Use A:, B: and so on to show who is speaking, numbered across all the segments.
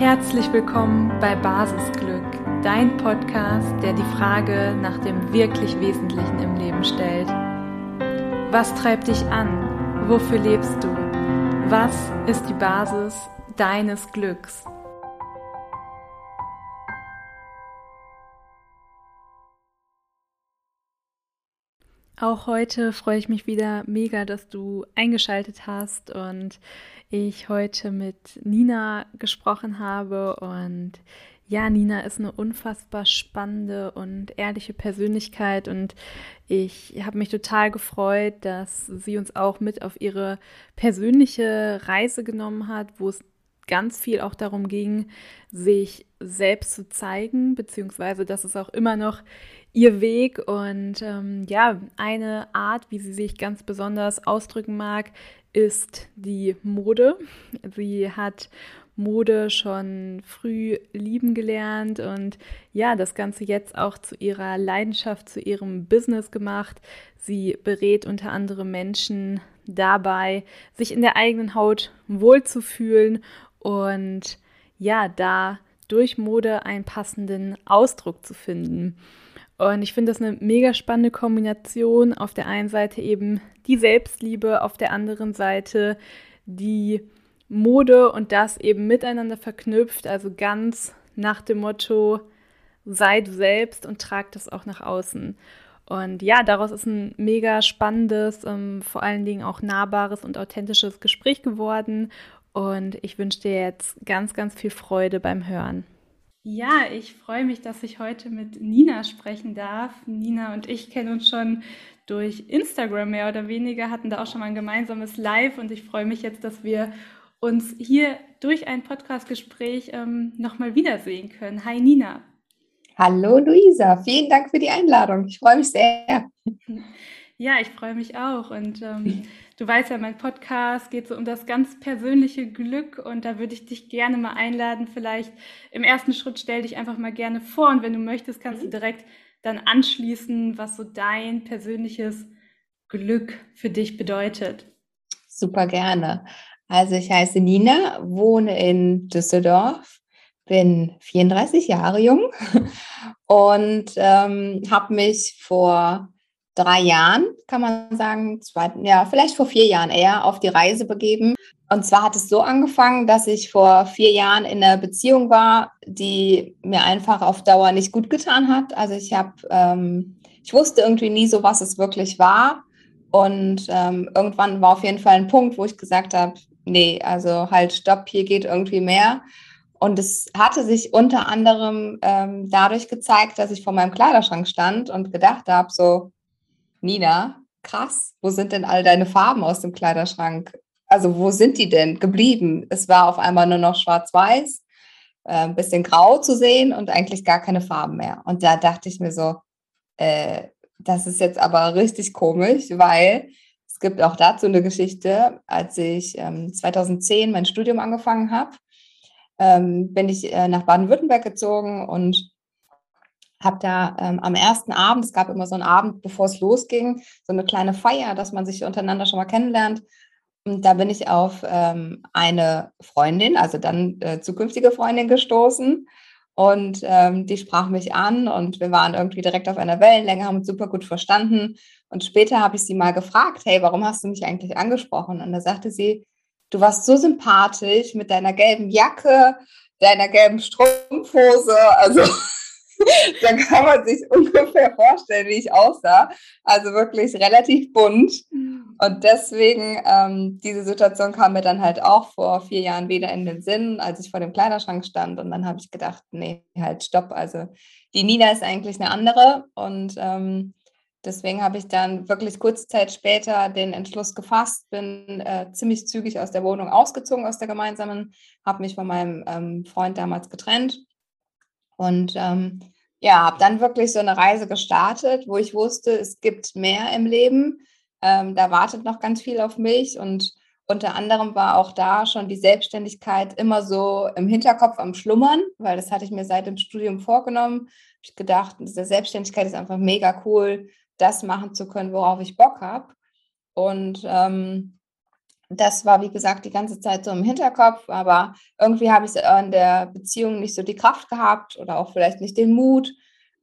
A: Herzlich willkommen bei Basisglück, dein Podcast, der die Frage nach dem wirklich Wesentlichen im Leben stellt. Was treibt dich an? Wofür lebst du? Was ist die Basis deines Glücks? Auch heute freue ich mich wieder mega, dass du eingeschaltet hast und ich heute mit Nina gesprochen habe. Und ja, Nina ist eine unfassbar spannende und ehrliche Persönlichkeit und ich habe mich total gefreut, dass sie uns auch mit auf ihre persönliche Reise genommen hat, wo es ganz viel auch darum ging, sich selbst zu zeigen, beziehungsweise dass es auch immer noch ihr Weg und ähm, ja, eine Art, wie sie sich ganz besonders ausdrücken mag, ist die Mode. Sie hat Mode schon früh lieben gelernt und ja, das Ganze jetzt auch zu ihrer Leidenschaft, zu ihrem Business gemacht. Sie berät unter anderem Menschen dabei, sich in der eigenen Haut wohlzufühlen und ja, da durch Mode einen passenden Ausdruck zu finden. Und ich finde das eine mega spannende Kombination. Auf der einen Seite eben die Selbstliebe, auf der anderen Seite die Mode und das eben miteinander verknüpft. Also ganz nach dem Motto, sei du selbst und trag das auch nach außen. Und ja, daraus ist ein mega spannendes, ähm, vor allen Dingen auch nahbares und authentisches Gespräch geworden. Und ich wünsche dir jetzt ganz, ganz viel Freude beim Hören. Ja, ich freue mich, dass ich heute mit Nina sprechen darf. Nina und ich kennen uns schon durch Instagram mehr oder weniger, hatten da auch schon mal ein gemeinsames Live und ich freue mich jetzt, dass wir uns hier durch ein Podcastgespräch ähm, nochmal wiedersehen können. Hi Nina.
B: Hallo Luisa, vielen Dank für die Einladung. Ich freue mich sehr.
A: Ja, ich freue mich auch. Und ähm, du weißt ja, mein Podcast geht so um das ganz persönliche Glück und da würde ich dich gerne mal einladen. Vielleicht im ersten Schritt stell dich einfach mal gerne vor und wenn du möchtest, kannst mhm. du direkt dann anschließen, was so dein persönliches Glück für dich bedeutet.
B: Super gerne. Also ich heiße Nina, wohne in Düsseldorf, bin 34 Jahre jung und ähm, habe mich vor drei Jahren, kann man sagen, zwei, ja, vielleicht vor vier Jahren eher, auf die Reise begeben. Und zwar hat es so angefangen, dass ich vor vier Jahren in einer Beziehung war, die mir einfach auf Dauer nicht gut getan hat. Also ich habe, ähm, ich wusste irgendwie nie so, was es wirklich war. Und ähm, irgendwann war auf jeden Fall ein Punkt, wo ich gesagt habe, nee, also halt, stopp, hier geht irgendwie mehr. Und es hatte sich unter anderem ähm, dadurch gezeigt, dass ich vor meinem Kleiderschrank stand und gedacht habe, so, Nina, krass, wo sind denn all deine Farben aus dem Kleiderschrank? Also wo sind die denn geblieben? Es war auf einmal nur noch schwarz-weiß, äh, ein bisschen grau zu sehen und eigentlich gar keine Farben mehr. Und da dachte ich mir so, äh, das ist jetzt aber richtig komisch, weil es gibt auch dazu eine Geschichte, als ich ähm, 2010 mein Studium angefangen habe, ähm, bin ich äh, nach Baden-Württemberg gezogen und habe da ähm, am ersten Abend, es gab immer so einen Abend, bevor es losging, so eine kleine Feier, dass man sich untereinander schon mal kennenlernt. Und da bin ich auf ähm, eine Freundin, also dann äh, zukünftige Freundin gestoßen. Und ähm, die sprach mich an und wir waren irgendwie direkt auf einer Wellenlänge, haben uns super gut verstanden. Und später habe ich sie mal gefragt, hey, warum hast du mich eigentlich angesprochen? Und da sagte sie, du warst so sympathisch mit deiner gelben Jacke, deiner gelben Strumpfhose. Also dann kann man sich ungefähr vorstellen, wie ich aussah. Also wirklich relativ bunt. Mhm. Und deswegen, ähm, diese Situation kam mir dann halt auch vor vier Jahren wieder in den Sinn, als ich vor dem Kleiderschrank stand. Und dann habe ich gedacht, nee, halt, stopp. Also die Nina ist eigentlich eine andere. Und ähm, deswegen habe ich dann wirklich kurze Zeit später den Entschluss gefasst, bin äh, ziemlich zügig aus der Wohnung ausgezogen, aus der gemeinsamen, habe mich von meinem ähm, Freund damals getrennt und ähm, ja, habe dann wirklich so eine Reise gestartet, wo ich wusste, es gibt mehr im Leben. Ähm, da wartet noch ganz viel auf mich und unter anderem war auch da schon die Selbstständigkeit immer so im Hinterkopf am Schlummern, weil das hatte ich mir seit dem Studium vorgenommen. Ich gedacht, diese Selbstständigkeit ist einfach mega cool, das machen zu können, worauf ich Bock habe. Und ähm, das war, wie gesagt, die ganze Zeit so im Hinterkopf, aber irgendwie habe ich in der Beziehung nicht so die Kraft gehabt oder auch vielleicht nicht den Mut,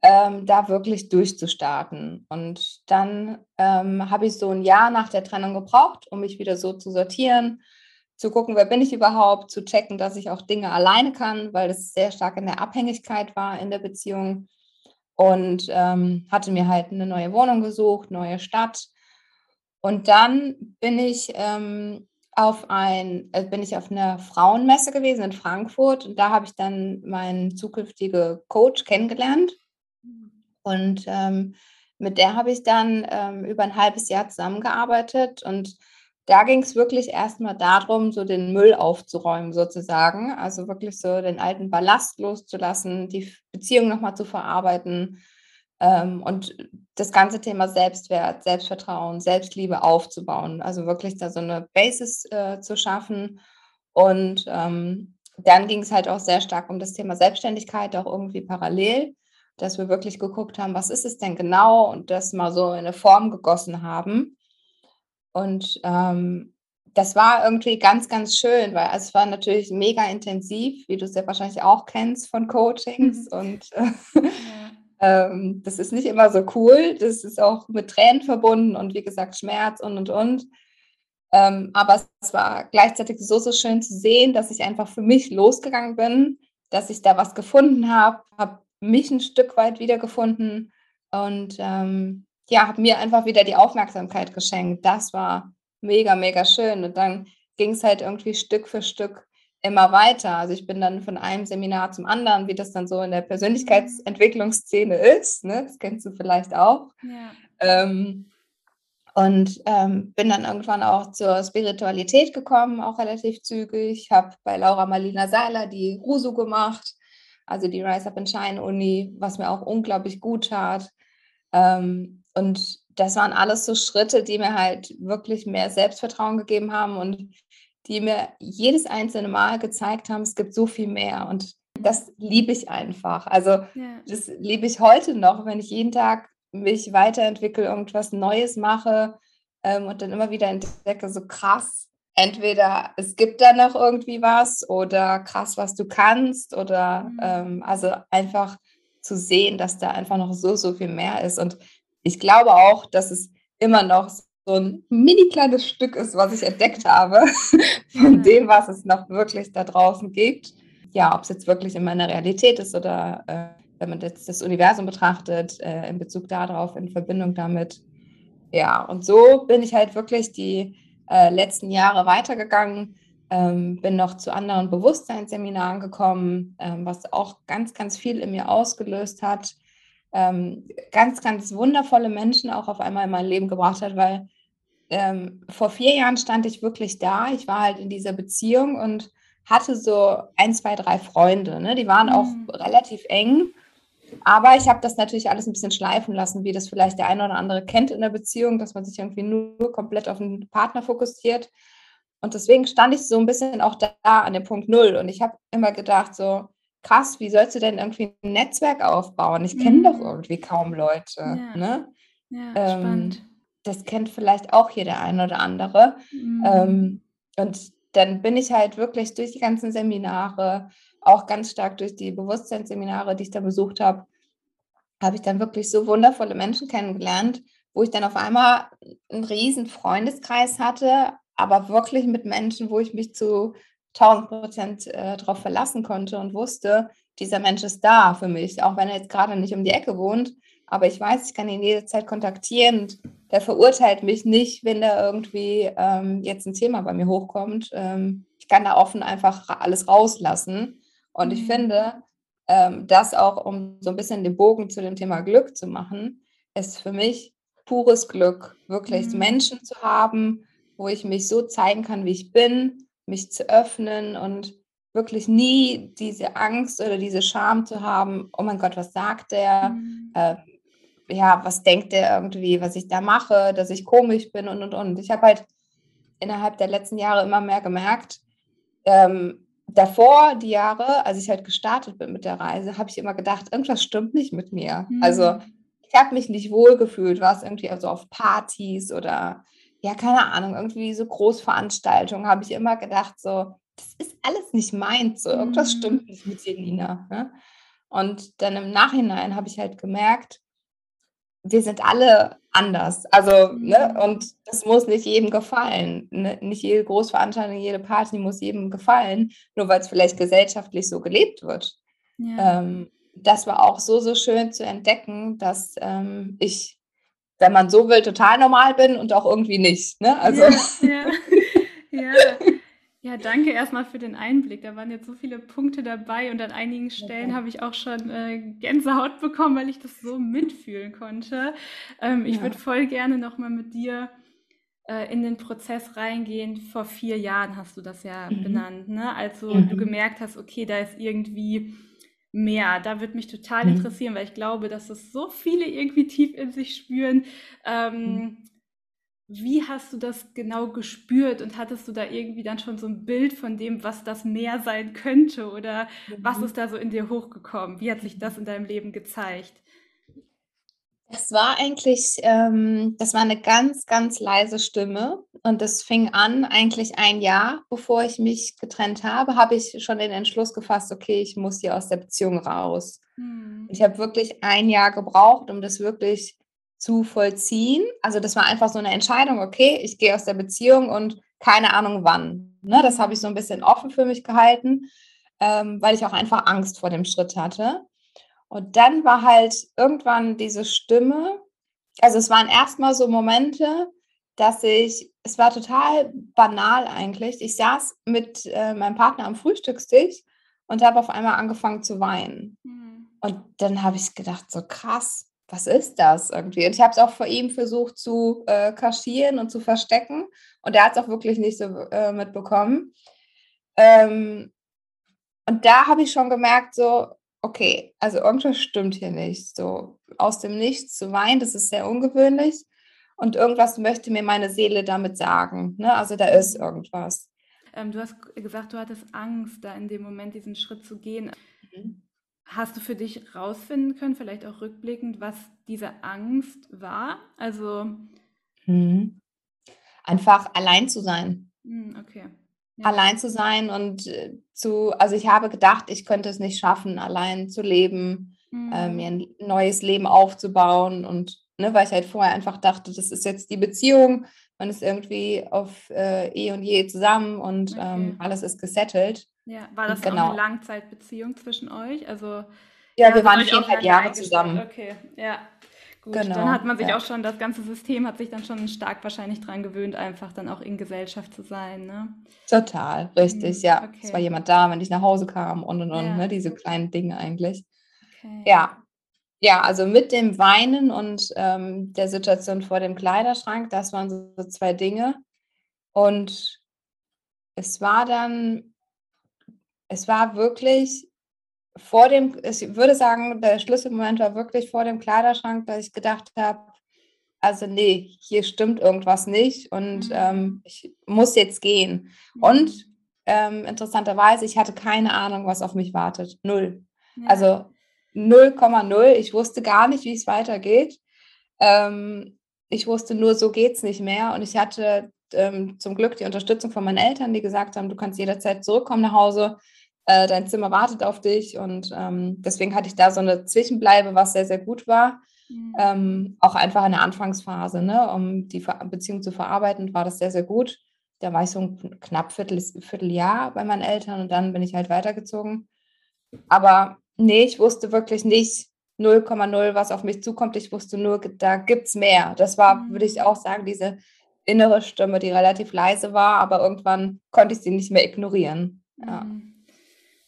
B: ähm, da wirklich durchzustarten. Und dann ähm, habe ich so ein Jahr nach der Trennung gebraucht, um mich wieder so zu sortieren, zu gucken, wer bin ich überhaupt, zu checken, dass ich auch Dinge alleine kann, weil das sehr stark in der Abhängigkeit war in der Beziehung. Und ähm, hatte mir halt eine neue Wohnung gesucht, neue Stadt und dann bin ich ähm, auf ein, äh, bin ich auf einer Frauenmesse gewesen in Frankfurt und da habe ich dann meinen zukünftigen Coach kennengelernt. Und ähm, mit der habe ich dann ähm, über ein halbes Jahr zusammengearbeitet und da ging es wirklich erstmal darum, so den Müll aufzuräumen sozusagen. Also wirklich so den alten Ballast loszulassen, die Beziehung nochmal zu verarbeiten und das ganze Thema Selbstwert, Selbstvertrauen, Selbstliebe aufzubauen. Also wirklich da so eine Basis äh, zu schaffen. Und ähm, dann ging es halt auch sehr stark um das Thema Selbstständigkeit, auch irgendwie parallel, dass wir wirklich geguckt haben, was ist es denn genau und das mal so in eine Form gegossen haben. Und ähm, das war irgendwie ganz, ganz schön, weil es war natürlich mega intensiv, wie du es ja wahrscheinlich auch kennst von Coachings. und äh, ja. Ähm, das ist nicht immer so cool. Das ist auch mit Tränen verbunden und wie gesagt Schmerz und und und. Ähm, aber es war gleichzeitig so, so schön zu sehen, dass ich einfach für mich losgegangen bin, dass ich da was gefunden habe, habe mich ein Stück weit wiedergefunden und ähm, ja, habe mir einfach wieder die Aufmerksamkeit geschenkt. Das war mega, mega schön. Und dann ging es halt irgendwie Stück für Stück immer weiter. Also ich bin dann von einem Seminar zum anderen, wie das dann so in der Persönlichkeitsentwicklungsszene ist. Ne? Das kennst du vielleicht auch. Ja. Ähm, und ähm, bin dann irgendwann auch zur Spiritualität gekommen, auch relativ zügig. Habe bei Laura Marlina Seiler die RUSU gemacht, also die Rise Up and Shine Uni, was mir auch unglaublich gut tat. Ähm, und das waren alles so Schritte, die mir halt wirklich mehr Selbstvertrauen gegeben haben und die mir jedes einzelne Mal gezeigt haben, es gibt so viel mehr. Und das liebe ich einfach. Also ja. das liebe ich heute noch, wenn ich jeden Tag mich weiterentwickle, irgendwas Neues mache ähm, und dann immer wieder entdecke, so krass, entweder es gibt da noch irgendwie was oder krass, was du kannst oder mhm. ähm, also einfach zu sehen, dass da einfach noch so, so viel mehr ist. Und ich glaube auch, dass es immer noch so ein mini kleines Stück ist, was ich entdeckt habe, von dem, was es noch wirklich da draußen gibt. Ja, ob es jetzt wirklich in meiner Realität ist oder äh, wenn man jetzt das Universum betrachtet, äh, in Bezug darauf, in Verbindung damit. Ja, und so bin ich halt wirklich die äh, letzten Jahre weitergegangen, ähm, bin noch zu anderen Bewusstseinsseminaren gekommen, ähm, was auch ganz, ganz viel in mir ausgelöst hat. Ähm, ganz, ganz wundervolle Menschen auch auf einmal in mein Leben gebracht hat, weil ähm, vor vier Jahren stand ich wirklich da. Ich war halt in dieser Beziehung und hatte so ein, zwei, drei Freunde. Ne? Die waren auch mhm. relativ eng. Aber ich habe das natürlich alles ein bisschen schleifen lassen, wie das vielleicht der eine oder andere kennt in der Beziehung, dass man sich irgendwie nur komplett auf den Partner fokussiert. Und deswegen stand ich so ein bisschen auch da an dem Punkt Null. Und ich habe immer gedacht, so krass, wie sollst du denn irgendwie ein Netzwerk aufbauen? Ich kenne mhm. doch irgendwie kaum Leute. Ja, ne? ja ähm, spannend das kennt vielleicht auch hier der eine oder andere. Mhm. Ähm, und dann bin ich halt wirklich durch die ganzen Seminare, auch ganz stark durch die Bewusstseinsseminare, die ich da besucht habe, habe ich dann wirklich so wundervolle Menschen kennengelernt, wo ich dann auf einmal einen riesen Freundeskreis hatte, aber wirklich mit Menschen, wo ich mich zu 1000 Prozent äh, darauf verlassen konnte und wusste, dieser Mensch ist da für mich, auch wenn er jetzt gerade nicht um die Ecke wohnt, aber ich weiß, ich kann ihn jederzeit kontaktieren und der verurteilt mich nicht, wenn da irgendwie ähm, jetzt ein Thema bei mir hochkommt. Ähm, ich kann da offen einfach alles rauslassen. Und ich mhm. finde, ähm, das auch, um so ein bisschen den Bogen zu dem Thema Glück zu machen, ist für mich pures Glück, wirklich mhm. Menschen zu haben, wo ich mich so zeigen kann, wie ich bin, mich zu öffnen und wirklich nie diese Angst oder diese Scham zu haben, oh mein Gott, was sagt der? Mhm. Äh, ja, was denkt der irgendwie, was ich da mache, dass ich komisch bin und und und. Ich habe halt innerhalb der letzten Jahre immer mehr gemerkt, ähm, davor die Jahre, als ich halt gestartet bin mit der Reise, habe ich immer gedacht, irgendwas stimmt nicht mit mir. Mhm. Also ich habe mich nicht wohl gefühlt, war es irgendwie also auf Partys oder ja, keine Ahnung, irgendwie so Großveranstaltungen habe ich immer gedacht, so, das ist alles nicht meins, so, irgendwas
A: Mhm.
B: stimmt nicht mit dir, Lina. Ne? Und dann im Nachhinein habe ich halt gemerkt, wir sind alle anders. Also, ne,
A: Mhm.
B: und das muss nicht jedem gefallen. Ne? Nicht jede Großveranstaltung, jede Party muss jedem gefallen, nur weil es vielleicht gesellschaftlich so gelebt wird.
A: Ja.
B: Ähm, das war auch so, so schön zu entdecken, dass ähm, ich, wenn man so will, total normal bin und auch irgendwie nicht. Ne? Also,
A: Ja, ja, ja. Ja, danke erstmal für den Einblick. Da waren jetzt so viele Punkte dabei und an einigen Stellen habe ich auch schon äh, Gänsehaut bekommen, weil ich das so mitfühlen konnte. Ähm, ich würde
B: ja.
A: voll gerne nochmal mit dir äh, in den Prozess reingehen. Vor vier Jahren hast du das ja
B: Mhm.
A: benannt, ne? Also du
B: Mhm.
A: gemerkt hast, okay, da ist irgendwie mehr. Da würde mich total
B: Mhm.
A: interessieren, weil ich glaube, dass es so viele irgendwie tief in sich spüren.
B: Mhm.
A: Ähm, wie hast du das genau gespürt und hattest du da irgendwie dann schon so ein Bild von dem, was das Meer sein könnte oder was
B: Mhm.
A: ist da so in dir hochgekommen? Wie hat sich das in deinem Leben gezeigt?
B: Das war eigentlich, ähm, das war eine ganz, ganz leise Stimme und das fing an eigentlich ein Jahr, bevor ich mich getrennt habe, habe ich schon den Entschluss gefasst: „Okay, ich muss hier aus der Beziehung raus.“
A: Mhm.
B: Ich habe wirklich ein Jahr gebraucht, um das wirklich zu vollziehen. Also, das war einfach so eine Entscheidung: „Okay, ich gehe aus der Beziehung und keine Ahnung wann.“ Ne, das habe ich so ein bisschen offen für mich gehalten, ähm, weil ich auch einfach Angst vor dem Schritt hatte. Und dann war halt irgendwann diese Stimme also, es waren erst mal so Momente, dass ich es war total banal eigentlich. Ich saß mit, äh, meinem Partner am Frühstückstisch und habe auf einmal angefangen zu weinen.
A: Mhm.
B: Und dann habe ich gedacht: „So krass, was ist das irgendwie?“ Und ich habe es auch vor ihm versucht zu, äh, kaschieren und zu verstecken und er hat's auch wirklich nicht so, äh, mitbekommen. Ähm, und da habe ich schon gemerkt so: „Okay, also irgendwas stimmt hier nicht.“ So aus dem Nichts zu weinen, das ist sehr ungewöhnlich und irgendwas möchte mir meine Seele damit sagen, ne? Also, da ist
A: Mhm.
B: irgendwas.
A: Ähm, du hast gesagt, du hattest Angst, da in dem Moment diesen Schritt zu gehen.
B: Mhm.
A: Hast du für dich rausfinden können, vielleicht auch rückblickend, was diese Angst war? Also,
B: Mhm. Einfach allein zu sein.
A: hm, okay. Ja.
B: Allein zu sein und, äh, zu also, ich habe gedacht, ich könnte es nicht schaffen, allein zu leben, äh, mir
A: Mhm.
B: 'n neues Leben aufzubauen und ne, weil ich halt vorher einfach dachte, das ist jetzt die Beziehung, man ist irgendwie auf, äh, eh und je zusammen und,
A: Okay.
B: ähm, alles ist gesettelt.
A: Ja, war das 'ne
B: genau.
A: Langzeitbeziehung zwischen euch? Also,
B: Ja,
A: ihr
B: wir waren
A: euch
B: 4,5
A: aufeinander
B: Jahre zusammen.
A: Okay, ja. Gut, dann hat
B: Genau,
A: man sich
B: ja.
A: auch schon das ganze System hat sich dann schon stark wahrscheinlich dran gewöhnt, einfach dann auch in Gesellschaft zu sein, ne?
B: Total, richtig,
A: Mhm,
B: ja. Es war
A: okay.
B: jemand da, wenn ich nach Hause kam und, und, und, ne,
A: Ja,
B: diese kleinen Dinge eigentlich.
A: okay.
B: Ja. Ja, also mit dem Weinen und, ähm, der Situation vor dem Kleiderschrank, das waren so so 2 Dinge. Und es war dann es war wirklich vor dem ich würde sagen, der Schlüsselmoment war wirklich vor dem Kleiderschrank, dass ich gedacht habe: „Also, ne, hier stimmt irgendwas nicht und,
A: Mhm.
B: ähm, ich muss jetzt gehen.“ Und, ähm, interessanterweise, ich hatte keine Ahnung, was auf mich wartet. Null.
A: Ja.
B: Also 0,0. Ich wusste gar nicht, wie es weitergeht. Ähm, ich wusste nur, so geht's nicht mehr und ich hatte, ähm, zum Glück die Unterstützung von meinen Eltern, die gesagt haben: „Du kannst jederzeit zurückkommen nach Hause. Äh, dein Zimmer wartet auf dich.“ Und, ähm, deswegen hatte ich da so 'ne Zwischenbleibe, was sehr, sehr gut war.
A: Mhm.
B: Ähm, auch einfach in der Anfangsphase, ne, um die Ver Beziehung zu verarbeiten, war das sehr, sehr gut. Da war ich so 'n kn knapp Viertels Vierteljahr bei meinen Eltern und dann bin ich halt weitergezogen. Aber ne, ich wusste wirklich nicht 0,0, was auf mich zukommt. Ich wusste nur, da gibt's mehr. Das war, würde ich auch
A: Mhm.
B: sagen, diese innere Stimme, die relativ leise war, aber irgendwann konnte ich sie nicht mehr ignorieren. Ja.
A: Mhm.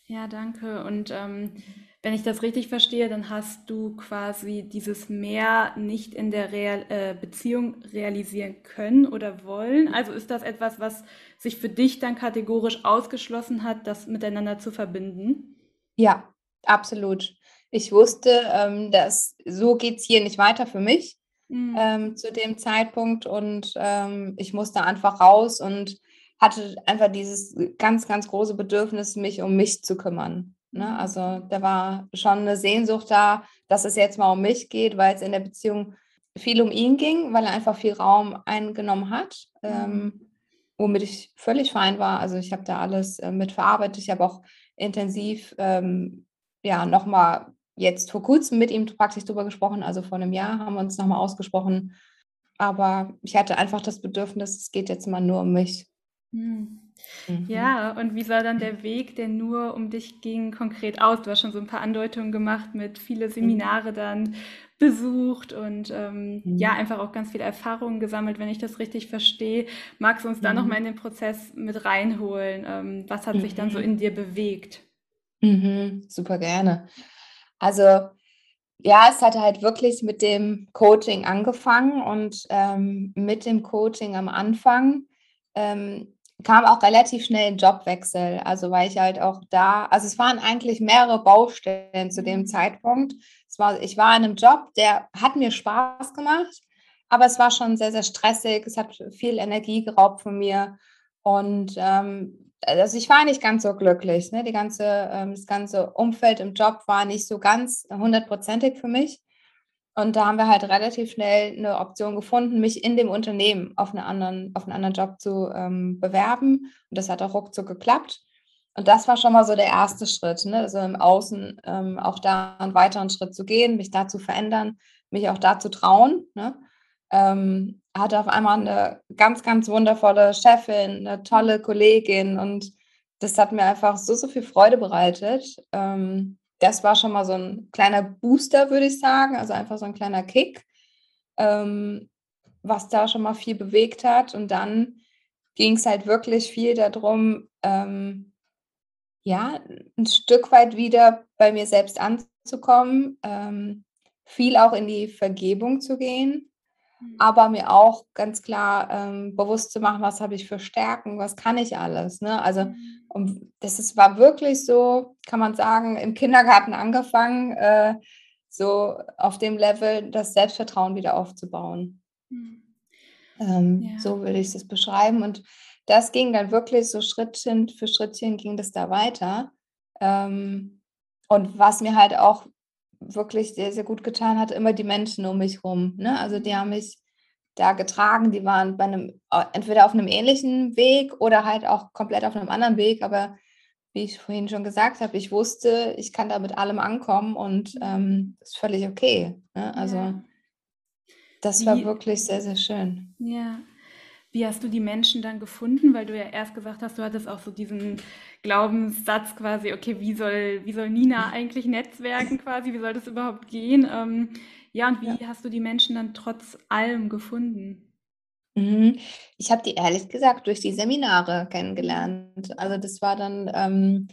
A: Ja, danke. Und, ähm,
B: Mhm.
A: wenn ich das richtig verstehe, dann hast du quasi dieses Mehr nicht in der Real äh, Beziehung realisieren können oder wollen? Also, ist das etwas, was sich für dich dann kategorisch ausgeschlossen hat, das miteinander zu verbinden?
B: Ja, absolut. Ich wusste, ähm, dass so geht's hier nicht weiter für mich,
A: Mhm.
B: ähm, zu dem Zeitpunkt und, ähm, ich musste einfach raus und hatte einfach dieses ganz, ganz große Bedürfnis, mich um mich zu kümmern, ne?
A: Mhm.
B: Also, da war schon 'ne Sehnsucht da, dass es jetzt mal um mich geht, weil's in der Beziehung viel um ihn ging, weil er einfach viel Raum eingenommen hat, mhm. ähm, womit ich völlig fein war. Also ich habe da alles äh, mit verarbeitet. Ich habe auch intensiv ähm, ja nochmal jetzt vor kurzem mit ihm praktisch drüber gesprochen. Also vor einem Jahr haben wir uns nochmal ausgesprochen. Aber ich hatte einfach das Bedürfnis, es geht jetzt mal nur um mich.
A: Mhm. Mhm. Ja, und wie sah dann der Weg, der nur um dich ging, konkret aus? Du hast schon so ein paar Andeutungen gemacht mit viele mhm. Seminare dann besucht und ähm, mhm. ja, einfach auch ganz viele Erfahrungen gesammelt, wenn ich das richtig verstehe. Magst du uns da mhm. nochmal in den Prozess mit reinholen? Ähm, was hat sich dann so mhm. in dir bewegt?
B: Mhm, super gerne. Also ja, es hatte halt wirklich mit dem Coaching angefangen und ähm, mit dem Coaching am Anfang ähm, kam auch relativ schnell ein Jobwechsel. Also weil ich halt auch da, also es waren eigentlich mehrere Baustellen zu dem mhm. Zeitpunkt. Es war, ich war in einem Job, der hat mir Spaß gemacht, aber es war schon sehr, sehr stressig. Es hat viel Energie geraubt von mir. Und ähm, also ich war nicht ganz so glücklich. Ne? Die ganze, ähm, das ganze Umfeld im Job war nicht so ganz hundertprozentig für mich. Und da haben wir halt relativ schnell eine Option gefunden, mich in dem Unternehmen auf, eine anderen, auf einen anderen Job zu ähm, bewerben. Und das hat auch ruckzuck geklappt. Und das war schon mal so der erste Schritt, ne? also im Außen ähm, auch da einen weiteren Schritt zu gehen, mich da zu verändern, mich auch da zu trauen. Ne? Ähm, hatte auf einmal eine ganz, ganz wundervolle Chefin, eine tolle Kollegin und das hat mir einfach so, so viel Freude bereitet. Ähm, das war schon mal so ein kleiner Booster, würde ich sagen, also einfach so ein kleiner Kick, ähm, was da schon mal viel bewegt hat. Und dann ging es halt wirklich viel darum, ähm, ja, ein Stück weit wieder bei mir selbst anzukommen, viel auch in die Vergebung zu gehen, mhm. Aber mir auch ganz klar ähm, bewusst zu machen, was habe ich für Stärken, was kann ich alles. Ne? Also mhm. Und das ist, war wirklich so, kann man sagen, im Kindergarten angefangen, äh, so auf dem Level das Selbstvertrauen wieder aufzubauen. Mhm. Ähm, ja. So würde ich es beschreiben. Und das ging dann wirklich so Schrittchen für Schrittchen ging das da weiter. Ähm, und was mir halt auch wirklich sehr, sehr gut getan hat, immer die Menschen um mich rum. Ne? Also die haben mich da getragen. Die waren bei einem, äh, entweder auf einem ähnlichen Weg oder halt auch komplett auf einem anderen Weg. Aber wie ich vorhin schon gesagt habe, ich wusste, ich kann da mit allem ankommen und ähm, ist völlig okay. Ne? Also ja. das wie, war wirklich sehr, sehr schön.
A: Ja. Wie hast du die Menschen dann gefunden? Weil du ja erst gesagt hast, du hattest auch so diesen Glaubenssatz quasi, okay, wie soll, wie soll Nina eigentlich netzwerken quasi? Wie soll das überhaupt gehen? Ähm, ja, und wie ja. hast du die Menschen dann trotz allem gefunden?
B: Mhm. Ich habe die ehrlich gesagt durch die Seminare kennengelernt. Also das war dann ähm,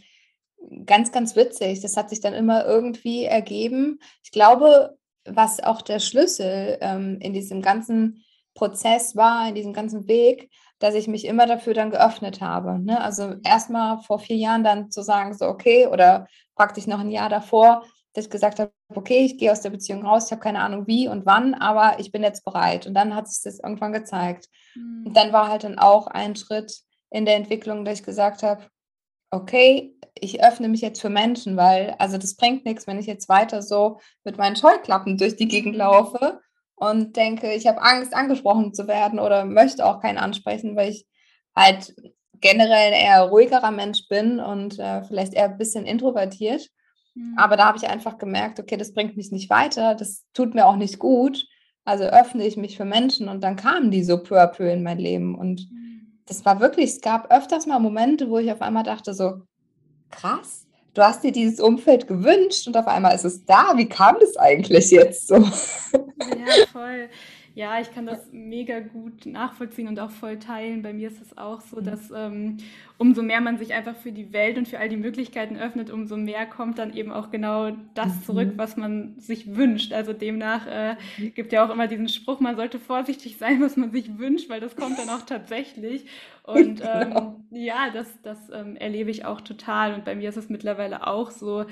B: ganz, ganz witzig. Das hat sich dann immer irgendwie ergeben. Ich glaube, was auch der Schlüssel ähm, in diesem ganzen Prozess war, in diesem ganzen Weg, dass ich mich immer dafür dann geöffnet habe. Ne? Also erstmal vor vier Jahren dann zu sagen, so okay, oder praktisch noch ein Jahr davor, dass ich gesagt habe, okay, ich gehe aus der Beziehung raus, ich habe keine Ahnung wie und wann, aber ich bin jetzt bereit. Und dann hat sich das irgendwann gezeigt. Mhm. Und dann war halt dann auch ein Schritt in der Entwicklung, dass ich gesagt habe, okay, ich öffne mich jetzt für Menschen, weil, also das bringt nichts, wenn ich jetzt weiter so mit meinen Scheuklappen durch die Gegend laufe und denke, ich habe Angst, angesprochen zu werden oder möchte auch keinen ansprechen, weil ich halt generell eher ruhigerer Mensch bin und äh, vielleicht eher ein bisschen introvertiert. Mhm. Aber da habe ich einfach gemerkt, okay, das bringt mich nicht weiter, das tut mir auch nicht gut. Also öffne ich mich für Menschen und dann kamen die so peu à peu in mein Leben. Und mhm. das war wirklich, es gab öfters mal Momente, wo ich auf einmal dachte, so krass, du hast dir dieses Umfeld gewünscht und auf einmal ist es da. Wie kam das eigentlich jetzt so?
A: Ja, voll. Ja, ich kann das mega gut nachvollziehen und auch voll teilen. Bei mir ist es auch so, mhm. dass ähm, umso mehr man sich einfach für die Welt und für all die Möglichkeiten öffnet, umso mehr kommt dann eben auch genau das mhm. zurück, was man sich wünscht. Also demnach äh, mhm. gibt ja auch immer diesen Spruch, man sollte vorsichtig sein, was man sich wünscht, weil das kommt dann auch tatsächlich. Und ähm, genau. ja, das, das ähm, erlebe ich auch total. Und bei mir ist es mittlerweile auch so,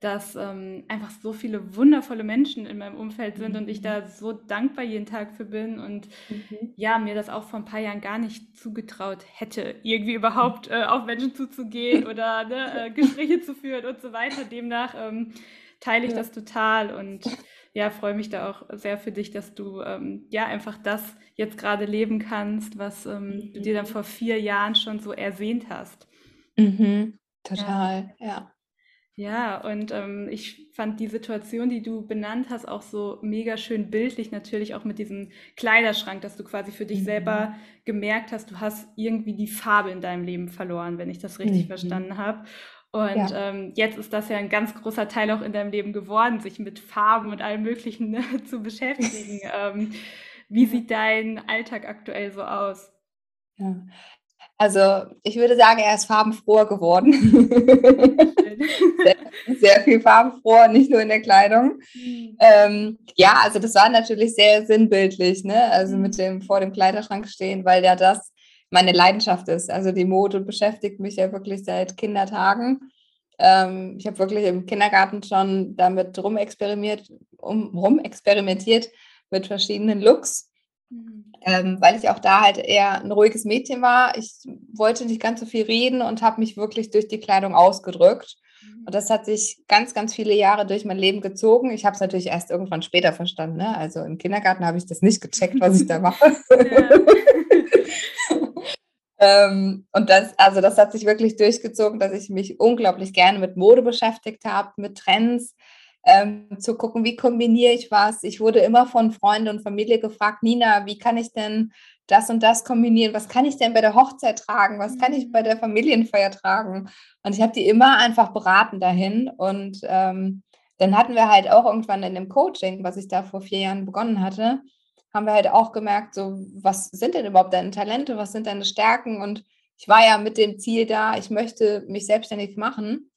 A: dass ähm, einfach so viele wundervolle Menschen in meinem Umfeld sind mhm. und ich da mhm. so dankbar jeden Tag für bin und mhm. ja, mir das auch vor ein paar Jahren gar nicht zugetraut hätte, irgendwie überhaupt äh, auf Menschen zuzugehen oder ne, äh, Gespräche zu führen und so weiter. Demnach ähm, teile ich ja. das total und ja, freue mich da auch sehr für dich, dass du ähm, ja einfach das jetzt gerade leben kannst, was mhm. du dir dann mhm. vor vier Jahren schon so ersehnt hast.
B: Mhm. Total, ja. ja.
A: Ja, und ähm, ich fand die Situation, die du benannt hast, auch so mega schön bildlich, natürlich auch mit diesem Kleiderschrank, dass du quasi für dich mhm. selber gemerkt hast, du hast irgendwie die Farbe in deinem Leben verloren, wenn ich das richtig mhm. verstanden habe. Und ja. ähm, jetzt ist das ja ein ganz großer Teil auch in deinem Leben geworden, sich mit Farben und allem Möglichen ne, zu beschäftigen. ähm, wie sieht dein Alltag aktuell so aus?
B: Ja. Also ich würde sagen, er ist farbenfroher geworden. sehr, sehr, viel farbenfroher, nicht nur in der Kleidung. Mhm. Ähm, ja, also das war natürlich sehr sinnbildlich, ne? Also mhm. mit dem vor dem Kleiderschrank stehen, weil ja das meine Leidenschaft ist. Also die Mode beschäftigt mich ja wirklich seit Kindertagen. Ähm, ich habe wirklich im Kindergarten schon damit rumexperimentiert, um, rumexperimentiert mit verschiedenen Looks. Mhm. Ähm, weil ich auch da halt eher ein ruhiges Mädchen war. Ich wollte nicht ganz so viel reden und habe mich wirklich durch die Kleidung ausgedrückt. Mhm. Und das hat sich ganz, ganz viele Jahre durch mein Leben gezogen. Ich habe es natürlich erst irgendwann später verstanden. Ne? Also im Kindergarten habe ich das nicht gecheckt, was ich da mache. ähm, und das, also das hat sich wirklich durchgezogen, dass ich mich unglaublich gerne mit Mode beschäftigt habe, mit Trends, ähm, zu gucken, wie kombiniere ich was. Ich wurde immer von Freunden und Familie gefragt, Nina, wie kann ich denn das und das kombinieren? Was kann ich denn bei der Hochzeit tragen? Was kann ich bei der Familienfeier tragen? Und ich habe die immer einfach beraten dahin. Und ähm, dann hatten wir halt auch irgendwann in dem Coaching, was ich da vor vier Jahren begonnen hatte, haben wir halt auch gemerkt, so, was sind denn überhaupt deine Talente? Was sind deine Stärken? Und ich war ja mit dem Ziel da, ich möchte mich selbstständig machen.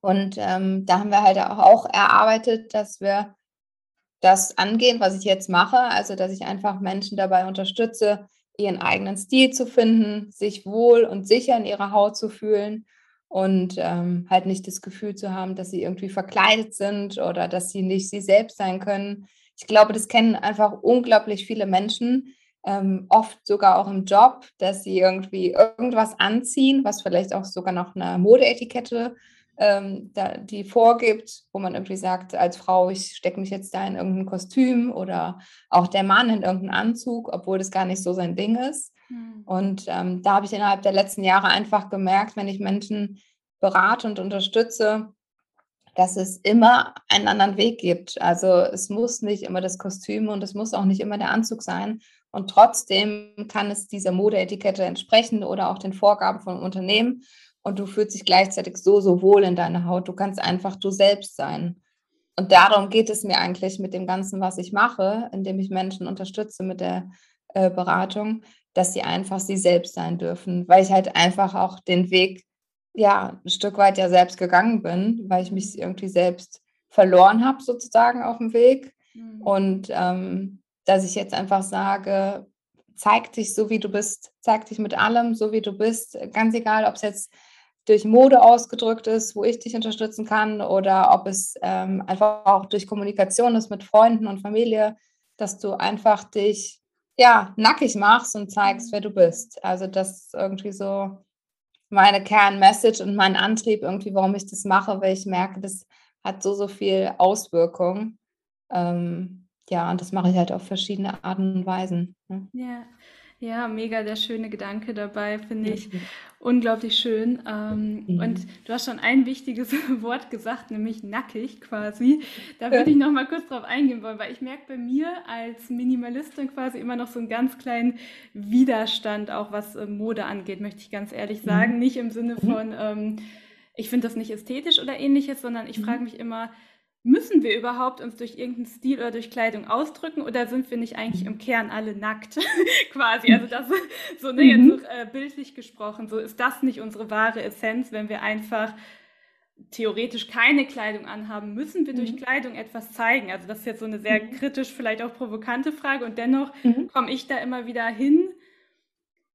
B: Und ähm, da haben wir halt auch erarbeitet, dass wir das angehen, was ich jetzt mache. Also, dass ich einfach Menschen dabei unterstütze, ihren eigenen Stil zu finden, sich wohl und sicher in ihrer Haut zu fühlen und ähm, halt nicht das Gefühl zu haben, dass sie irgendwie verkleidet sind oder dass sie nicht sie selbst sein können. Ich glaube, das kennen einfach unglaublich viele Menschen, ähm, oft sogar auch im Job, dass sie irgendwie irgendwas anziehen, was vielleicht auch sogar noch eine Modeetikette ähm, da, die vorgibt, wo man irgendwie sagt, als Frau, ich stecke mich jetzt da in irgendein Kostüm oder auch der Mann in irgendeinen Anzug, obwohl das gar nicht so sein Ding ist. Mhm. Und ähm, da habe ich innerhalb der letzten Jahre einfach gemerkt, wenn ich Menschen berate und unterstütze, dass es immer einen anderen Weg gibt. Also es muss nicht immer das Kostüm und es muss auch nicht immer der Anzug sein. Und trotzdem kann es dieser Modeetikette entsprechen oder auch den Vorgaben von Unternehmen und du fühlst dich gleichzeitig so, so wohl in deiner Haut. Du kannst einfach du selbst sein. Und darum geht es mir eigentlich mit dem Ganzen, was ich mache, indem ich Menschen unterstütze mit der äh, Beratung, dass sie einfach sie selbst sein dürfen, weil ich halt einfach auch den Weg, ja, ein Stück weit ja selbst gegangen bin, weil ich mich mhm. irgendwie selbst verloren habe, sozusagen auf dem Weg. Mhm. Und ähm, dass ich jetzt einfach sage, zeig dich so, wie du bist, zeig dich mit allem, so wie du bist, ganz egal, ob es jetzt durch Mode ausgedrückt ist, wo ich dich unterstützen kann oder ob es ähm, einfach auch durch Kommunikation ist mit Freunden und Familie, dass du einfach dich ja nackig machst und zeigst, wer du bist. Also das ist irgendwie so meine Kernmessage und mein Antrieb irgendwie, warum ich das mache, weil ich merke, das hat so, so viel Auswirkung. Ähm, ja, und das mache ich halt auf verschiedene Arten und Weisen.
A: Ne? Ja. Ja, mega der schöne Gedanke dabei, finde ich mhm. unglaublich schön. Ähm, mhm. Und du hast schon ein wichtiges Wort gesagt, nämlich nackig quasi. Da würde ich noch mal kurz drauf eingehen wollen, weil ich merke bei mir als Minimalistin quasi immer noch so einen ganz kleinen Widerstand, auch was äh, Mode angeht, möchte ich ganz ehrlich mhm. sagen. Mhm. Nicht im Sinne von, ähm, ich finde das nicht ästhetisch oder ähnliches, sondern ich mhm. frage mich immer, Müssen wir überhaupt uns durch irgendeinen Stil oder durch Kleidung ausdrücken oder sind wir nicht eigentlich im Kern alle nackt? Quasi. Also das so, ne, jetzt mhm. so, äh, bildlich gesprochen, so ist das nicht unsere wahre Essenz, wenn wir einfach theoretisch keine Kleidung anhaben, müssen wir durch mhm. Kleidung etwas zeigen. Also das ist jetzt so eine sehr mhm. kritisch, vielleicht auch provokante Frage und dennoch mhm. komme ich da immer wieder hin,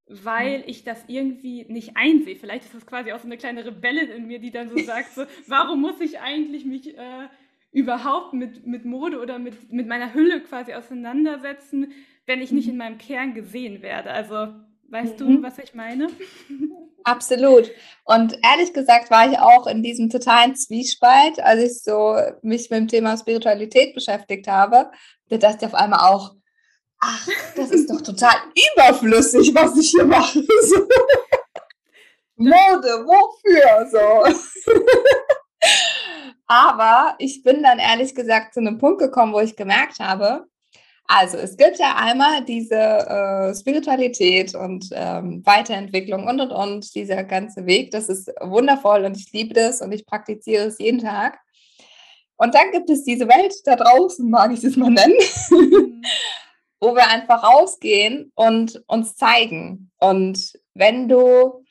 A: weil ich das irgendwie nicht einsehe. Vielleicht ist das quasi auch so eine kleine Rebellin in mir, die dann so sagt, so, warum muss ich eigentlich mich äh, überhaupt mit, mit Mode oder mit, mit meiner Hülle quasi auseinandersetzen, wenn ich nicht mhm. in meinem Kern gesehen werde. Also Weißt mhm. du, was ich meine?
B: Absolut. Und ehrlich gesagt war ich auch in diesem totalen Zwiespalt, als ich so mich mit dem Thema Spiritualität beschäftigt habe. Da dachte ich auf einmal auch, ach, das ist doch total überflüssig, was ich hier mache. So. Mode, wofür? So. Aber ich bin dann ehrlich gesagt zu einem Punkt gekommen, wo ich gemerkt habe, also es gibt ja einmal diese äh, Spiritualität und ähm, Weiterentwicklung und und und, dieser ganze Weg, das ist wundervoll und ich liebe das und ich praktiziere es jeden Tag. Und dann gibt es diese Welt da draußen, mag ich das mal nennen, mhm. wo wir einfach rausgehen und uns zeigen. Und wenn du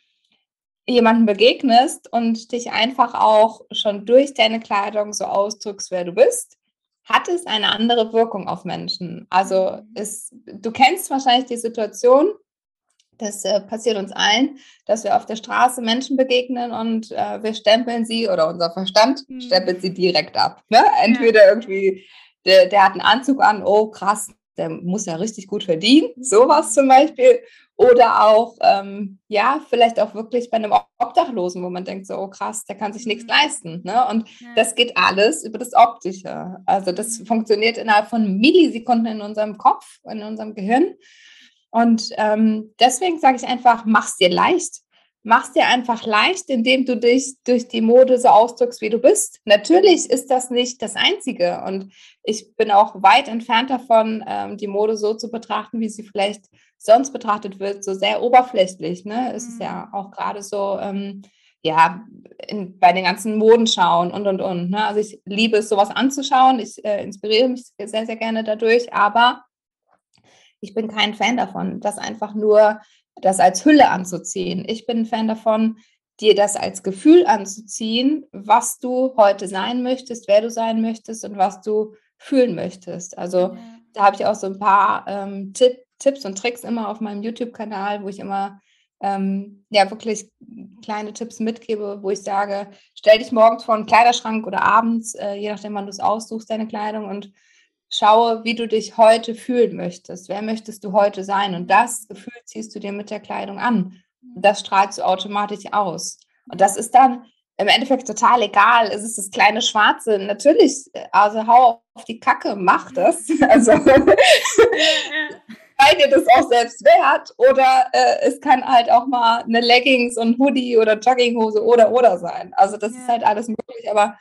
B: jemanden begegnest und dich einfach auch schon durch deine Kleidung so ausdrückst, wer du bist, hat es eine andere Wirkung auf Menschen. Also mhm. es, du kennst wahrscheinlich die Situation, das äh, passiert uns allen, dass wir auf der Straße Menschen begegnen und äh, wir stempeln sie oder unser Verstand mhm. stempelt sie direkt ab. Ne? Entweder ja. irgendwie, der, der hat einen Anzug an, oh krass, der muss ja richtig gut verdienen, sowas zum Beispiel. Oder auch, ähm, ja, vielleicht auch wirklich bei einem Obdachlosen, wo man denkt, so, oh krass, der kann sich nichts mhm. leisten. Ne? Und ja. das geht alles über das Optische. Also das mhm. funktioniert innerhalb von Millisekunden in unserem Kopf, in unserem Gehirn. Und ähm, deswegen sage ich einfach, mach's dir leicht. Mach's dir einfach leicht, indem du dich durch die Mode so ausdrückst, wie du bist. Natürlich ist das nicht das Einzige. Und ich bin auch weit entfernt davon, ähm, die Mode so zu betrachten, wie sie vielleicht sonst betrachtet wird, so sehr oberflächlich. Ne? Es ist ja mhm. auch gerade so, ähm, ja, in, bei den ganzen Modenschauen und, und, und. Ne? Also ich liebe es, sowas anzuschauen. Ich äh, inspiriere mich sehr, sehr gerne dadurch, aber ich bin kein Fan davon, das einfach nur das als Hülle anzuziehen. Ich bin ein Fan davon, dir das als Gefühl anzuziehen, was du heute sein möchtest, wer du sein möchtest und was du fühlen möchtest. Also ja. da habe ich auch so ein paar ähm, Tipp, Tipps und Tricks immer auf meinem YouTube-Kanal, wo ich immer ähm, ja wirklich kleine Tipps mitgebe, wo ich sage, stell dich morgens vor einen Kleiderschrank oder abends, äh, je nachdem, wann du es aussuchst, deine Kleidung und schaue, wie du dich heute fühlen möchtest. Wer möchtest du heute sein? Und das Gefühl ziehst du dir mit der Kleidung an. Und das strahlst du automatisch aus. Und das ist dann im Endeffekt total egal. Es ist das kleine Schwarze. Natürlich, also hau auf die Kacke, mach das. Also sei dir das auch selbst wert oder äh, es kann halt auch mal eine Leggings und Hoodie oder Jogginghose oder oder sein. Also das ja. ist halt alles möglich, aber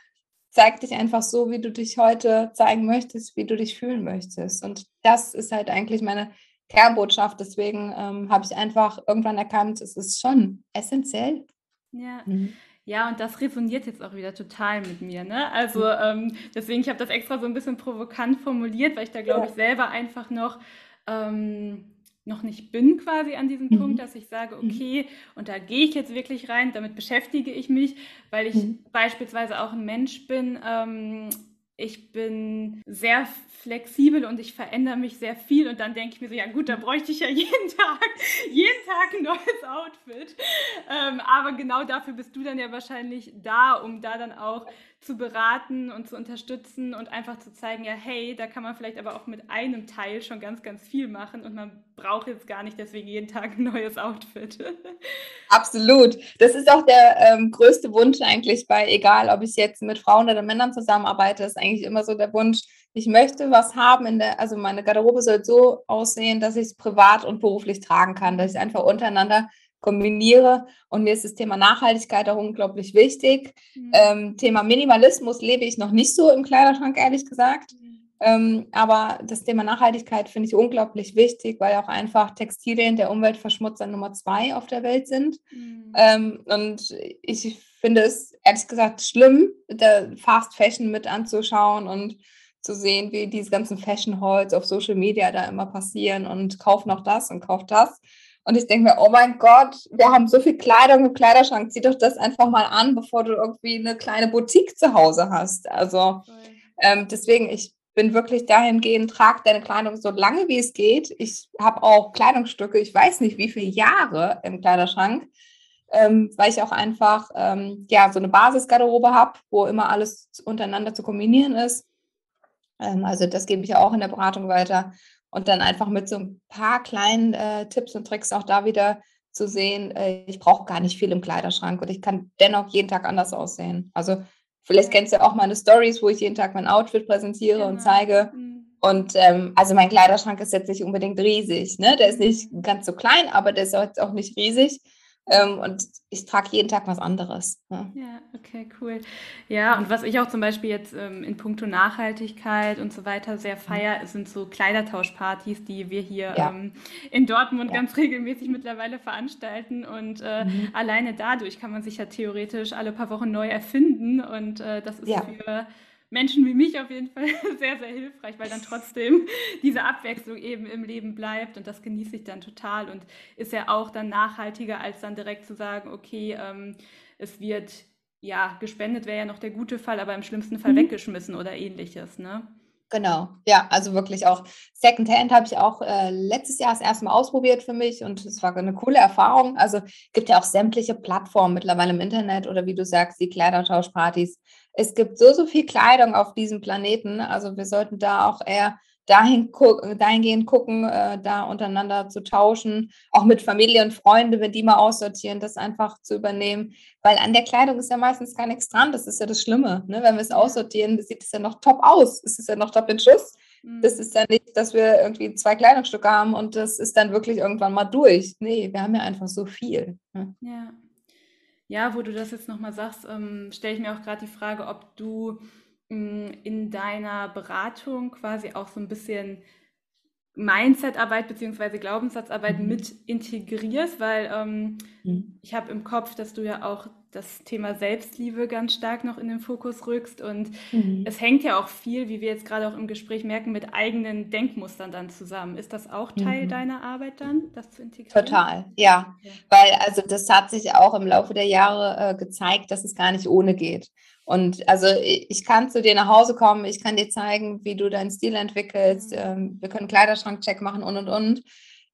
B: zeig dich einfach so, wie du dich heute zeigen möchtest, wie du dich fühlen möchtest. Und das ist halt eigentlich meine Kernbotschaft. Deswegen ähm, habe ich einfach irgendwann erkannt, es ist schon essentiell.
A: Ja. Mhm. Ja, und das resoniert jetzt auch wieder total mit mir. Ne? Also mhm. ähm, deswegen, ich habe das extra so ein bisschen provokant formuliert, weil ich da, glaube ja. ich, selber einfach noch ähm, noch nicht bin quasi an diesem mhm. Punkt, dass ich sage, mhm. okay, und da gehe ich jetzt wirklich rein, damit beschäftige ich mich, weil ich mhm. beispielsweise auch ein Mensch bin, ähm, ich bin sehr flexibel und ich verändere mich sehr viel und dann denke ich mir so, ja gut, da bräuchte ich ja jeden Tag, jeden Tag ein neues Outfit. Ähm, aber genau dafür bist du dann ja wahrscheinlich da, um da dann auch zu beraten und zu unterstützen und einfach zu zeigen, ja, hey, da kann man vielleicht aber auch mit einem Teil schon ganz, ganz viel machen und man braucht jetzt gar nicht deswegen jeden Tag ein neues Outfit.
B: Absolut. Das ist auch der ähm, größte Wunsch eigentlich bei, egal ob ich jetzt mit Frauen oder Männern zusammenarbeite, ist eigentlich immer so der Wunsch, ich möchte was haben in der, also meine Garderobe soll so aussehen, dass ich es privat und beruflich tragen kann, dass ich einfach untereinander kombiniere. Und mir ist das Thema Nachhaltigkeit auch unglaublich wichtig. Mhm. Ähm, Thema Minimalismus lebe ich noch nicht so im Kleiderschrank, ehrlich gesagt. Mhm. Ähm, aber das Thema Nachhaltigkeit finde ich unglaublich wichtig, weil auch einfach Textilien der Umweltverschmutzer Nummer zwei auf der Welt sind. Mhm. Ähm, und ich finde es ehrlich gesagt schlimm, der Fast Fashion mit anzuschauen und zu sehen, wie diese ganzen Fashion Halls auf Social Media da immer passieren und kauf noch das und kauf das. Und ich denke mir, oh mein Gott, wir haben so viel Kleidung im Kleiderschrank, zieh doch das einfach mal an, bevor du irgendwie eine kleine Boutique zu Hause hast. Also ähm, deswegen, ich bin wirklich dahingehend, trag deine Kleidung so lange wie es geht. Ich habe auch Kleidungsstücke, ich weiß nicht wie viele Jahre im Kleiderschrank, ähm, weil ich auch einfach ähm, ja so eine Basisgarderobe habe, wo immer alles untereinander zu kombinieren ist. Ähm, also das gebe ich auch in der Beratung weiter. Und dann einfach mit so ein paar kleinen äh, Tipps und Tricks auch da wieder zu sehen, äh, ich brauche gar nicht viel im Kleiderschrank und ich kann dennoch jeden Tag anders aussehen. Also vielleicht kennst du ja auch meine Stories, wo ich jeden Tag mein Outfit präsentiere genau. und zeige. Mhm. Und ähm, also mein Kleiderschrank ist jetzt nicht unbedingt riesig, ne? Der ist nicht mhm. ganz so klein, aber der ist jetzt auch nicht riesig. Ähm, und ich trage jeden Tag was anderes.
A: Ja. ja. okay, cool. Ja, und was ich auch zum Beispiel jetzt ähm, in puncto Nachhaltigkeit und so weiter sehr feier, mhm. sind so Kleidertauschpartys, die wir hier ja. ähm, in Dortmund ja. ganz regelmäßig mittlerweile veranstalten. Und äh, mhm. alleine dadurch kann man sich ja theoretisch alle paar Wochen neu erfinden. Und äh, das ist für Menschen wie mich auf jeden Fall sehr, sehr hilfreich, weil dann trotzdem diese Abwechslung eben im Leben bleibt und das genieße ich dann total und ist ja auch dann nachhaltiger, als dann direkt zu sagen, okay, ähm, es wird, ja, gespendet wäre ja noch der gute Fall, aber im schlimmsten Fall mhm. weggeschmissen oder ähnliches, ne?
B: Genau, ja, also wirklich auch Secondhand habe ich auch äh, letztes Jahr das erste Mal ausprobiert für mich und es war eine coole Erfahrung. Also gibt ja auch sämtliche Plattformen mittlerweile im Internet oder wie du sagst, die Kleidertauschpartys. Es gibt so, so viel Kleidung auf diesem Planeten. Also wir sollten da auch eher dahin gu dahingehend gucken, äh, da untereinander zu tauschen, auch mit Familie und Freunde, wenn die mal aussortieren, das einfach zu übernehmen. Weil an der Kleidung ist ja meistens gar nichts dran. Das ist ja das Schlimme. Ne? Wenn wir es aussortieren, sieht es ja noch top aus. Es ist ja noch top in Schuss. Mhm. Das ist ja nicht, dass wir irgendwie zwei Kleidungsstücke haben und das ist dann wirklich irgendwann mal durch. Nee, wir haben ja einfach so viel.
A: Ne? Ja. Ja, wo du das jetzt nochmal sagst, ähm, stelle ich mir auch gerade die Frage, ob du in deiner Beratung quasi auch so ein bisschen Mindset-Arbeit bzw. Glaubenssatzarbeit mhm. mit integrierst, weil ähm, mhm. ich habe im Kopf, dass du ja auch das Thema Selbstliebe ganz stark noch in den Fokus rückst und mhm. es hängt ja auch viel, wie wir jetzt gerade auch im Gespräch merken, mit eigenen Denkmustern dann zusammen. Ist das auch Teil mhm. deiner Arbeit dann, das zu integrieren?
B: Total, ja. Weil also das hat sich auch im Laufe der Jahre äh, gezeigt, dass es gar nicht ohne geht. Und also ich kann zu dir nach Hause kommen, ich kann dir zeigen, wie du deinen Stil entwickelst, mhm. ähm, wir können Kleiderschrankcheck machen und und und.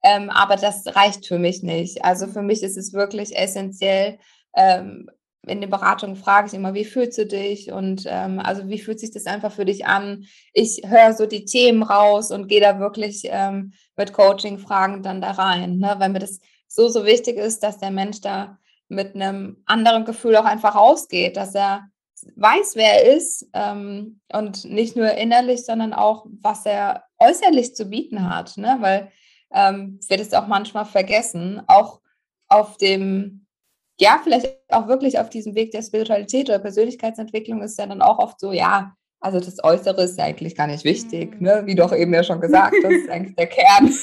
B: Ähm, aber das reicht für mich nicht. Also für mich ist es wirklich essentiell. Ähm, in den Beratungen frage ich immer, wie fühlst du dich? Und ähm, also wie fühlt sich das einfach für dich an? Ich höre so die Themen raus und gehe da wirklich ähm, mit Coaching-Fragen dann da rein, ne? weil mir das so, so wichtig ist, dass der Mensch da mit einem anderen Gefühl auch einfach rausgeht, dass er weiß, wer er ist ähm, und nicht nur innerlich, sondern auch, was er äußerlich zu bieten hat, ne? weil ähm, wir das auch manchmal vergessen, auch auf dem, ja, vielleicht auch wirklich auf diesem Weg der Spiritualität oder Persönlichkeitsentwicklung ist ja dann auch oft so, ja, also das Äußere ist ja eigentlich gar nicht wichtig, mhm. ne? wie doch eben ja schon gesagt, das ist eigentlich der Kern.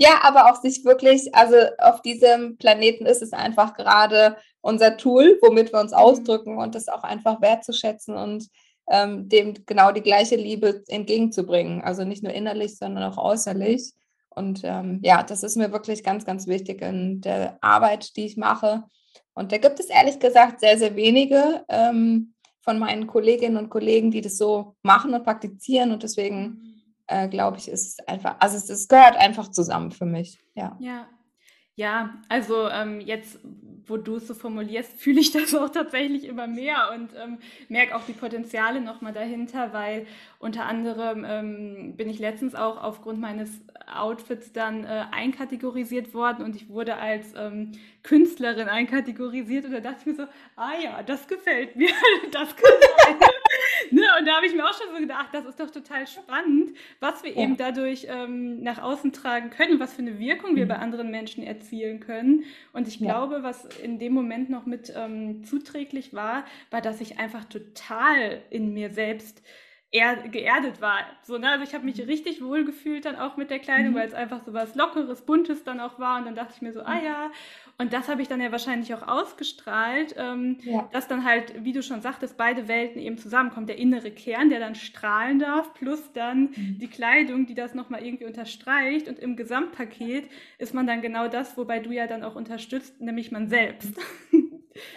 B: Ja, aber auch sich wirklich, also auf diesem Planeten ist es einfach gerade unser Tool, womit wir uns mhm. ausdrücken und das auch einfach wertzuschätzen und ähm, dem genau die gleiche Liebe entgegenzubringen. Also nicht nur innerlich, sondern auch äußerlich. Und ähm, ja, das ist mir wirklich ganz, ganz wichtig in der Arbeit, die ich mache. Und da gibt es ehrlich gesagt sehr, sehr wenige ähm, von meinen Kolleginnen und Kollegen, die das so machen und praktizieren. Und deswegen mhm äh, glaube ich, ist es einfach, also es, es, gehört einfach zusammen für mich. Ja.
A: Ja, ja also ähm, jetzt, wo du es so formulierst, fühle ich das auch tatsächlich immer mehr und ähm, merke auch die Potenziale nochmal dahinter, weil unter anderem ähm, bin ich letztens auch aufgrund meines Outfits dann äh, einkategorisiert worden und ich wurde als ähm, Künstlerin einkategorisiert und da dachte ich mir so, ah ja, das gefällt mir, das sein. ne? Und da habe ich mir auch schon so gedacht, das ist doch total spannend, was wir ja. eben dadurch ähm, nach außen tragen können, was für eine Wirkung wir mhm. bei anderen Menschen erzielen können. Und ich ja. glaube, was in dem Moment noch mit ähm, zuträglich war, war, dass ich einfach total in mir selbst geerdet war. So, ne? Also ich habe mich mhm. richtig wohl gefühlt dann auch mit der Kleidung, mhm. weil es einfach so was Lockeres, Buntes dann auch war. Und dann dachte ich mir so, ah mhm. ja. Und das habe ich dann ja wahrscheinlich auch ausgestrahlt, ähm, ja. dass dann halt, wie du schon sagtest, beide Welten eben zusammenkommen. Der innere Kern, der dann strahlen darf, plus dann mhm. die Kleidung, die das nochmal irgendwie unterstreicht. Und im Gesamtpaket ist man dann genau das, wobei du ja dann auch unterstützt, nämlich man selbst.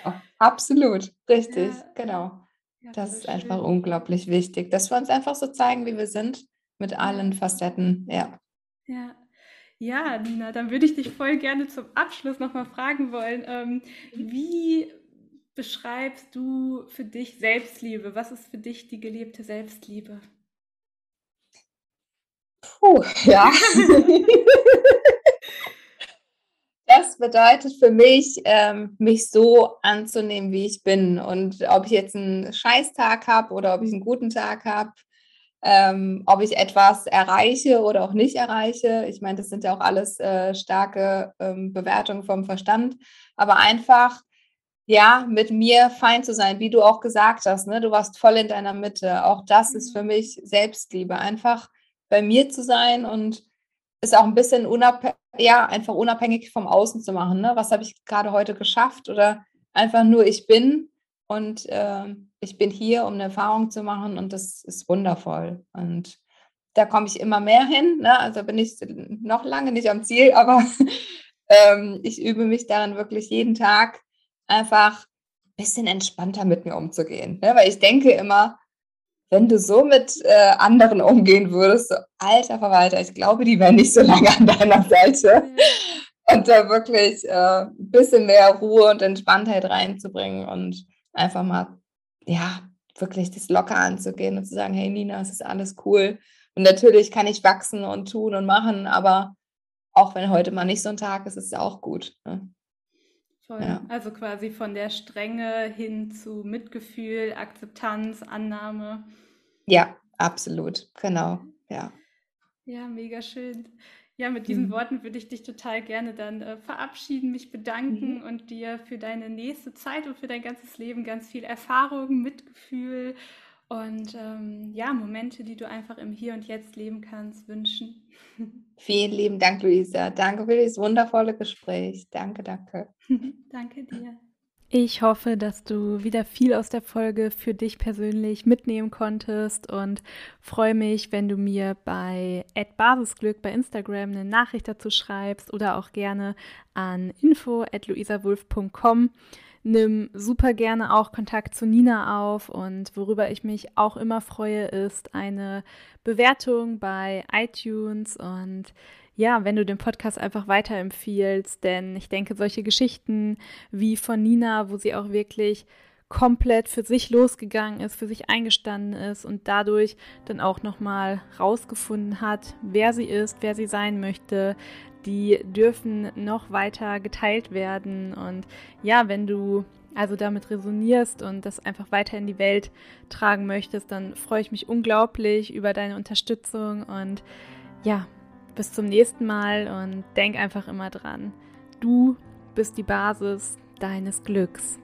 B: Ja, absolut, richtig, ja. genau. Ja, das ist einfach schön. unglaublich wichtig, dass wir uns einfach so zeigen, wie wir sind, mit allen Facetten, ja.
A: Ja. Ja, Nina, dann würde ich dich voll gerne zum Abschluss nochmal fragen wollen. Ähm, mhm. wie beschreibst du für dich Selbstliebe? Was ist für dich die gelebte Selbstliebe?
B: Puh, ja. bedeutet für mich, ähm, mich so anzunehmen, wie ich bin. Und ob ich jetzt einen Scheißtag habe oder ob ich einen guten Tag habe, ähm, ob ich etwas erreiche oder auch nicht erreiche. Ich meine, das sind ja auch alles äh, starke ähm, Bewertungen vom Verstand. Aber einfach, ja, mit mir fein zu sein, wie du auch gesagt hast. Ne? Du warst voll in deiner Mitte. Auch das ist für mhm. mich Selbstliebe. Einfach bei mir zu sein und es auch ein bisschen unabhängig, ja, einfach unabhängig vom Außen zu machen. Ne? Was habe ich gerade heute geschafft? Oder einfach nur ich bin und äh, ich bin hier, um eine Erfahrung zu machen und das ist wundervoll. Und da komme ich immer mehr hin. Ne? Also bin ich noch lange nicht am Ziel, aber ähm, ich übe mich daran wirklich jeden Tag einfach ein bisschen entspannter mit mir umzugehen. Ne? Weil ich denke immer, wenn du so mit äh, anderen umgehen würdest, so alter Verwalter, ich glaube, die wären nicht so lange an deiner Seite. Und da wirklich äh, ein bisschen mehr Ruhe und Entspanntheit reinzubringen und einfach mal, ja, wirklich das locker anzugehen und zu sagen, hey Nina, es ist alles cool. Und natürlich kann ich wachsen und tun und machen, aber auch wenn heute mal nicht so ein Tag ist, ist es ja auch gut. Ne?
A: Voll. Ja. Also quasi von der Strenge hin zu Mitgefühl, Akzeptanz, Annahme.
B: Ja, absolut. Genau. Ja.
A: Ja, mega schön. Ja, mit diesen mhm. Worten würde ich dich total gerne dann äh, verabschieden, mich bedanken mhm. und dir für deine nächste Zeit und für dein ganzes Leben ganz viel Erfahrung, Mitgefühl und ähm, ja, Momente, die du einfach im Hier und Jetzt leben kannst, wünschen.
B: Vielen lieben Dank, Luisa. Danke für dieses wundervolle Gespräch. Danke, danke.
A: danke dir. Ich hoffe, dass du wieder viel aus der Folge für dich persönlich mitnehmen konntest und freue mich, wenn du mir bei @basisglück bei Instagram eine Nachricht dazu schreibst oder auch gerne an info@luisawulf.com. Nimm super gerne auch Kontakt zu Nina auf. Und worüber ich mich auch immer freue, ist eine Bewertung bei iTunes. Und ja, wenn du den Podcast einfach weiterempfiehlst, denn ich denke, solche Geschichten wie von Nina, wo sie auch wirklich komplett für sich losgegangen ist, für sich eingestanden ist und dadurch dann auch nochmal rausgefunden hat, wer sie ist, wer sie sein möchte, die dürfen noch weiter geteilt werden. Und ja, wenn du also damit resonierst und das einfach weiter in die Welt tragen möchtest, dann freue ich mich unglaublich über deine Unterstützung und ja, bis zum nächsten Mal und denk einfach immer dran, du bist die Basis deines Glücks.